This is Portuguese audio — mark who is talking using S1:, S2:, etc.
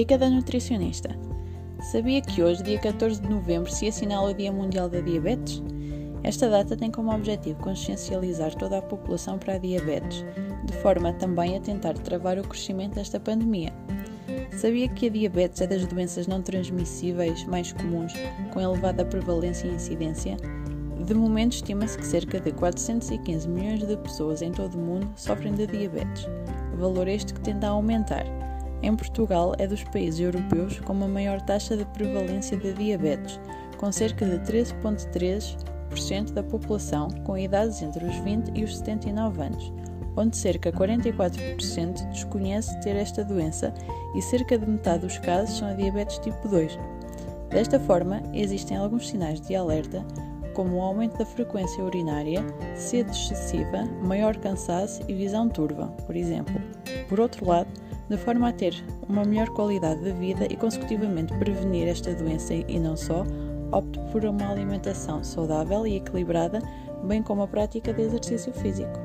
S1: Dica da nutricionista. Sabia que hoje, dia 14 de novembro, se assinala o Dia Mundial da Diabetes? Esta data tem como objetivo consciencializar toda a população para a diabetes, de forma também a tentar travar o crescimento desta pandemia. Sabia que a diabetes é das doenças não transmissíveis mais comuns, com elevada prevalência e incidência? De momento, estima-se que cerca de 415 milhões de pessoas em todo o mundo sofrem de diabetes, valor este que tende a aumentar. Em Portugal, é dos países europeus com a maior taxa de prevalência de diabetes, com cerca de 13,3% da população com idades entre os 20 e os 79 anos, onde cerca de 44% desconhece ter esta doença e cerca de metade dos casos são a diabetes tipo 2. Desta forma, existem alguns sinais de alerta como o aumento da frequência urinária, sede excessiva, maior cansaço e visão turva, por exemplo. Por outro lado, de forma a ter uma melhor qualidade de vida e consecutivamente prevenir esta doença e não só, opte por uma alimentação saudável e equilibrada, bem como a prática de exercício físico.